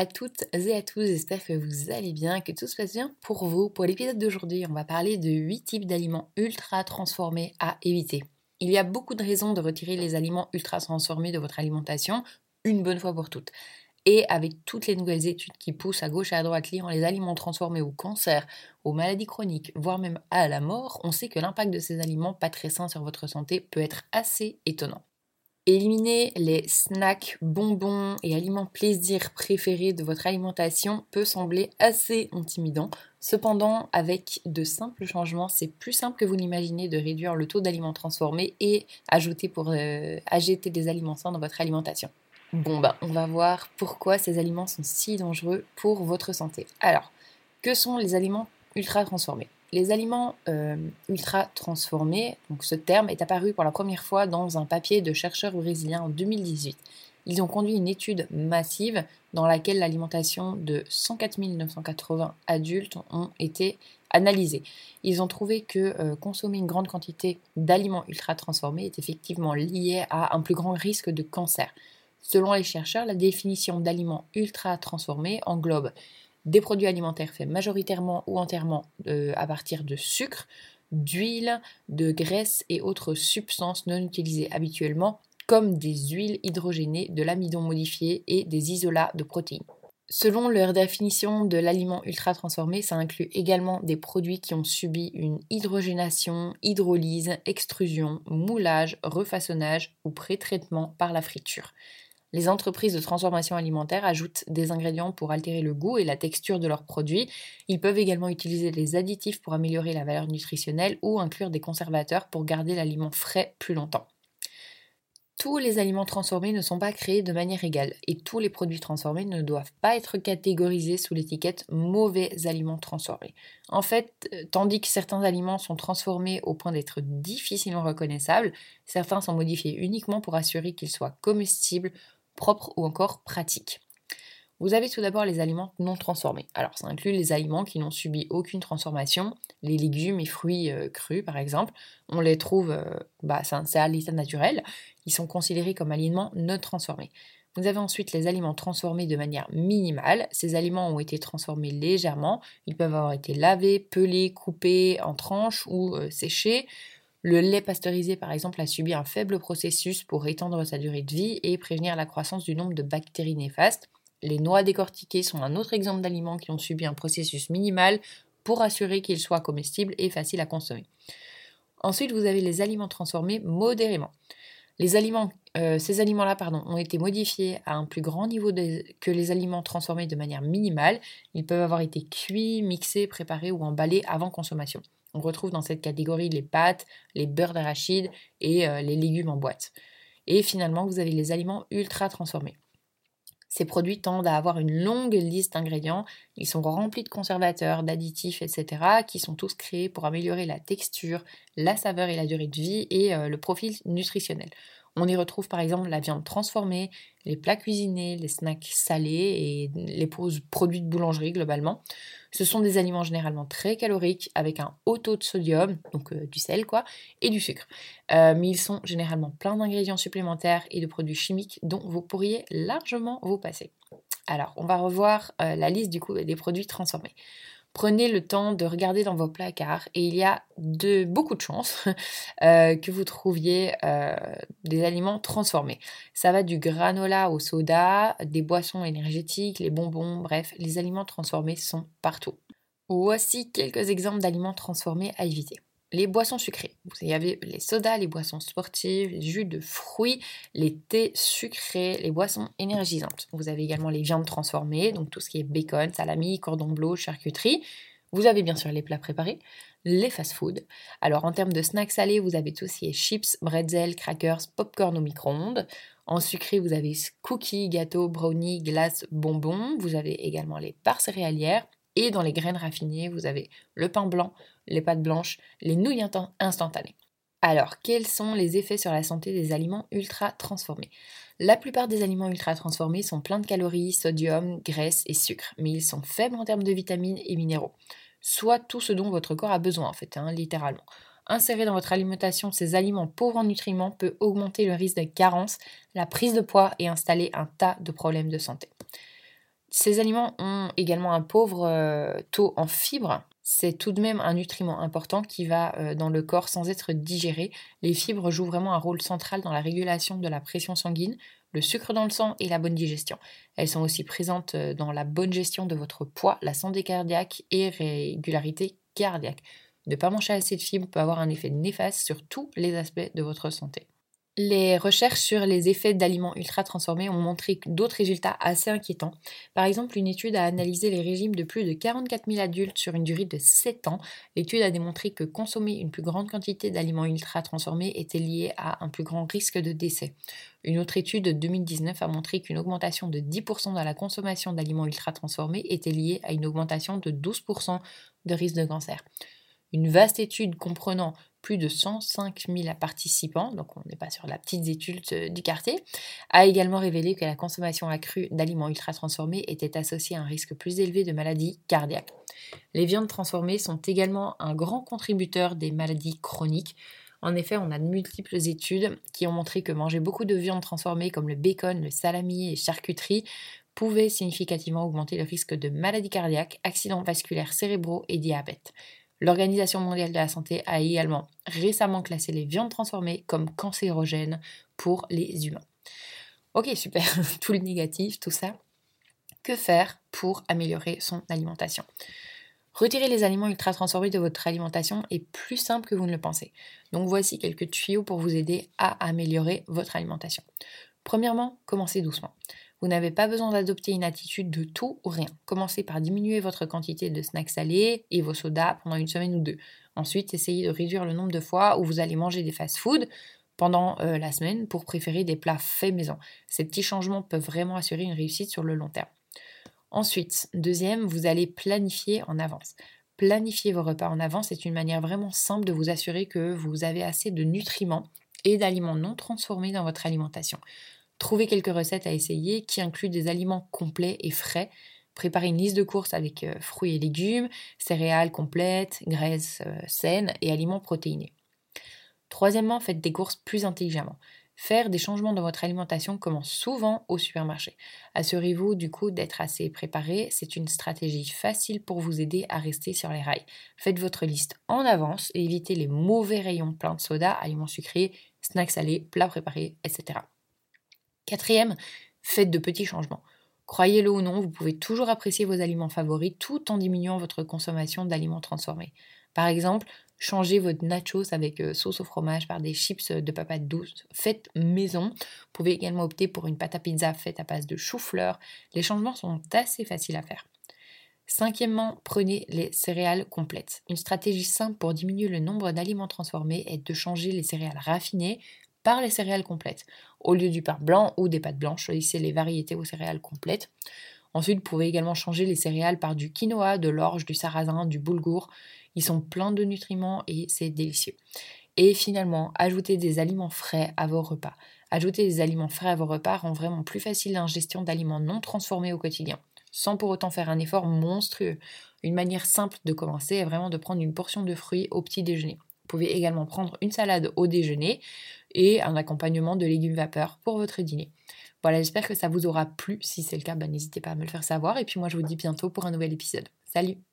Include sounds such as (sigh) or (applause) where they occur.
à toutes et à tous, j'espère que vous allez bien, que tout se passe bien pour vous. Pour l'épisode d'aujourd'hui, on va parler de 8 types d'aliments ultra transformés à éviter. Il y a beaucoup de raisons de retirer les aliments ultra transformés de votre alimentation, une bonne fois pour toutes. Et avec toutes les nouvelles études qui poussent à gauche et à droite liant les aliments transformés au cancer, aux maladies chroniques, voire même à la mort, on sait que l'impact de ces aliments pas très sains sur votre santé peut être assez étonnant. Éliminer les snacks, bonbons et aliments plaisir préférés de votre alimentation peut sembler assez intimidant. Cependant, avec de simples changements, c'est plus simple que vous l'imaginez de réduire le taux d'aliments transformés et ajouter pour euh, des aliments sains dans votre alimentation. Bon bah, on va voir pourquoi ces aliments sont si dangereux pour votre santé. Alors, que sont les aliments ultra transformés? Les aliments euh, ultra transformés, donc ce terme est apparu pour la première fois dans un papier de chercheurs brésiliens en 2018. Ils ont conduit une étude massive dans laquelle l'alimentation de 104 980 adultes ont été analysés. Ils ont trouvé que euh, consommer une grande quantité d'aliments ultra transformés est effectivement lié à un plus grand risque de cancer. Selon les chercheurs, la définition d'aliments ultra transformés englobe des produits alimentaires faits majoritairement ou entièrement euh, à partir de sucre, d'huile, de graisse et autres substances non utilisées habituellement, comme des huiles hydrogénées, de l'amidon modifié et des isolats de protéines. Selon leur définition de l'aliment ultra transformé, ça inclut également des produits qui ont subi une hydrogénation, hydrolyse, extrusion, moulage, refaçonnage ou pré-traitement par la friture. Les entreprises de transformation alimentaire ajoutent des ingrédients pour altérer le goût et la texture de leurs produits. Ils peuvent également utiliser des additifs pour améliorer la valeur nutritionnelle ou inclure des conservateurs pour garder l'aliment frais plus longtemps. Tous les aliments transformés ne sont pas créés de manière égale et tous les produits transformés ne doivent pas être catégorisés sous l'étiquette mauvais aliments transformés. En fait, tandis que certains aliments sont transformés au point d'être difficilement reconnaissables, certains sont modifiés uniquement pour assurer qu'ils soient comestibles propres ou encore pratiques. Vous avez tout d'abord les aliments non transformés. Alors ça inclut les aliments qui n'ont subi aucune transformation, les légumes et fruits euh, crus par exemple. On les trouve, euh, bah, c'est à l'état naturel, ils sont considérés comme aliments non transformés. Vous avez ensuite les aliments transformés de manière minimale. Ces aliments ont été transformés légèrement. Ils peuvent avoir été lavés, pelés, coupés en tranches ou euh, séchés. Le lait pasteurisé, par exemple, a subi un faible processus pour étendre sa durée de vie et prévenir la croissance du nombre de bactéries néfastes. Les noix décortiquées sont un autre exemple d'aliments qui ont subi un processus minimal pour assurer qu'ils soient comestibles et faciles à consommer. Ensuite, vous avez les aliments transformés modérément. Euh, ces aliments-là ont été modifiés à un plus grand niveau que les aliments transformés de manière minimale. Ils peuvent avoir été cuits, mixés, préparés ou emballés avant consommation. On retrouve dans cette catégorie les pâtes, les beurres d'arachide et euh, les légumes en boîte. Et finalement, vous avez les aliments ultra transformés. Ces produits tendent à avoir une longue liste d'ingrédients. Ils sont remplis de conservateurs, d'additifs, etc., qui sont tous créés pour améliorer la texture, la saveur et la durée de vie et euh, le profil nutritionnel. On y retrouve par exemple la viande transformée, les plats cuisinés, les snacks salés et les produits de boulangerie globalement. Ce sont des aliments généralement très caloriques avec un haut taux de sodium, donc euh, du sel quoi, et du sucre. Euh, mais ils sont généralement pleins d'ingrédients supplémentaires et de produits chimiques dont vous pourriez largement vous passer. Alors, on va revoir euh, la liste du coup des produits transformés. Prenez le temps de regarder dans vos placards et il y a de, beaucoup de chances (laughs) euh, que vous trouviez euh, des aliments transformés. Ça va du granola au soda, des boissons énergétiques, les bonbons, bref, les aliments transformés sont partout. Voici quelques exemples d'aliments transformés à éviter les boissons sucrées. Vous avez les sodas, les boissons sportives, les jus de fruits, les thés sucrés, les boissons énergisantes. Vous avez également les viandes transformées, donc tout ce qui est bacon, salami, cordon bleu, charcuterie. Vous avez bien sûr les plats préparés, les fast-foods. Alors en termes de snacks salés, vous avez tout ce qui est chips, bretzels, crackers, popcorn au micro-ondes. En sucré, vous avez cookies, gâteaux, brownies, glaces, bonbons. Vous avez également les barres céréalières, et dans les graines raffinées, vous avez le pain blanc, les pâtes blanches, les nouilles instantanées. Alors, quels sont les effets sur la santé des aliments ultra transformés? La plupart des aliments ultra transformés sont pleins de calories, sodium, graisse et sucre, mais ils sont faibles en termes de vitamines et minéraux. Soit tout ce dont votre corps a besoin, en fait, hein, littéralement. Insérer dans votre alimentation ces aliments pauvres en nutriments peut augmenter le risque de carence, la prise de poids et installer un tas de problèmes de santé. Ces aliments ont également un pauvre euh, taux en fibres. C'est tout de même un nutriment important qui va euh, dans le corps sans être digéré. Les fibres jouent vraiment un rôle central dans la régulation de la pression sanguine, le sucre dans le sang et la bonne digestion. Elles sont aussi présentes euh, dans la bonne gestion de votre poids, la santé cardiaque et régularité cardiaque. Ne pas manger assez de fibres peut avoir un effet néfaste sur tous les aspects de votre santé. Les recherches sur les effets d'aliments ultra transformés ont montré d'autres résultats assez inquiétants. Par exemple, une étude a analysé les régimes de plus de 44 000 adultes sur une durée de 7 ans. L'étude a démontré que consommer une plus grande quantité d'aliments ultra transformés était lié à un plus grand risque de décès. Une autre étude de 2019 a montré qu'une augmentation de 10% dans la consommation d'aliments ultra transformés était liée à une augmentation de 12% de risque de cancer. Une vaste étude comprenant plus de 105 000 participants, donc on n'est pas sur la petite étude euh, du quartier, a également révélé que la consommation accrue d'aliments ultra transformés était associée à un risque plus élevé de maladies cardiaques. Les viandes transformées sont également un grand contributeur des maladies chroniques. En effet, on a de multiples études qui ont montré que manger beaucoup de viandes transformées comme le bacon, le salami et charcuterie pouvait significativement augmenter le risque de maladies cardiaques, accidents vasculaires cérébraux et diabète. L'Organisation mondiale de la santé a également récemment classé les viandes transformées comme cancérogènes pour les humains. Ok, super, (laughs) tout le négatif, tout ça. Que faire pour améliorer son alimentation? Retirer les aliments ultra transformés de votre alimentation est plus simple que vous ne le pensez. Donc voici quelques tuyaux pour vous aider à améliorer votre alimentation. Premièrement, commencez doucement. Vous n'avez pas besoin d'adopter une attitude de tout ou rien. Commencez par diminuer votre quantité de snacks salés et vos sodas pendant une semaine ou deux. Ensuite, essayez de réduire le nombre de fois où vous allez manger des fast-foods pendant euh, la semaine pour préférer des plats faits maison. Ces petits changements peuvent vraiment assurer une réussite sur le long terme. Ensuite, deuxième, vous allez planifier en avance. Planifier vos repas en avance est une manière vraiment simple de vous assurer que vous avez assez de nutriments et d'aliments non transformés dans votre alimentation. Trouvez quelques recettes à essayer qui incluent des aliments complets et frais. Préparez une liste de courses avec euh, fruits et légumes, céréales complètes, graisses euh, saines et aliments protéinés. Troisièmement, faites des courses plus intelligemment. Faire des changements dans votre alimentation commence souvent au supermarché. Assurez-vous du coup d'être assez préparé, c'est une stratégie facile pour vous aider à rester sur les rails. Faites votre liste en avance et évitez les mauvais rayons pleins de soda, aliments sucrés, snacks salés, plats préparés, etc. Quatrième, faites de petits changements. Croyez-le ou non, vous pouvez toujours apprécier vos aliments favoris tout en diminuant votre consommation d'aliments transformés. Par exemple, changez votre nachos avec euh, sauce au fromage par des chips de patates douces faites maison. Vous pouvez également opter pour une pâte à pizza faite à base de chou-fleur. Les changements sont assez faciles à faire. Cinquièmement, prenez les céréales complètes. Une stratégie simple pour diminuer le nombre d'aliments transformés est de changer les céréales raffinées par les céréales complètes. Au lieu du pain blanc ou des pâtes blanches, choisissez les variétés aux céréales complètes. Ensuite, vous pouvez également changer les céréales par du quinoa, de l'orge, du sarrasin, du boulgour. Ils sont pleins de nutriments et c'est délicieux. Et finalement, ajoutez des aliments frais à vos repas. Ajouter des aliments frais à vos repas rend vraiment plus facile l'ingestion d'aliments non transformés au quotidien, sans pour autant faire un effort monstrueux. Une manière simple de commencer est vraiment de prendre une portion de fruits au petit déjeuner. Vous pouvez également prendre une salade au déjeuner et un accompagnement de légumes vapeur pour votre dîner. Voilà, j'espère que ça vous aura plu. Si c'est le cas, bah, n'hésitez pas à me le faire savoir. Et puis moi, je vous dis bientôt pour un nouvel épisode. Salut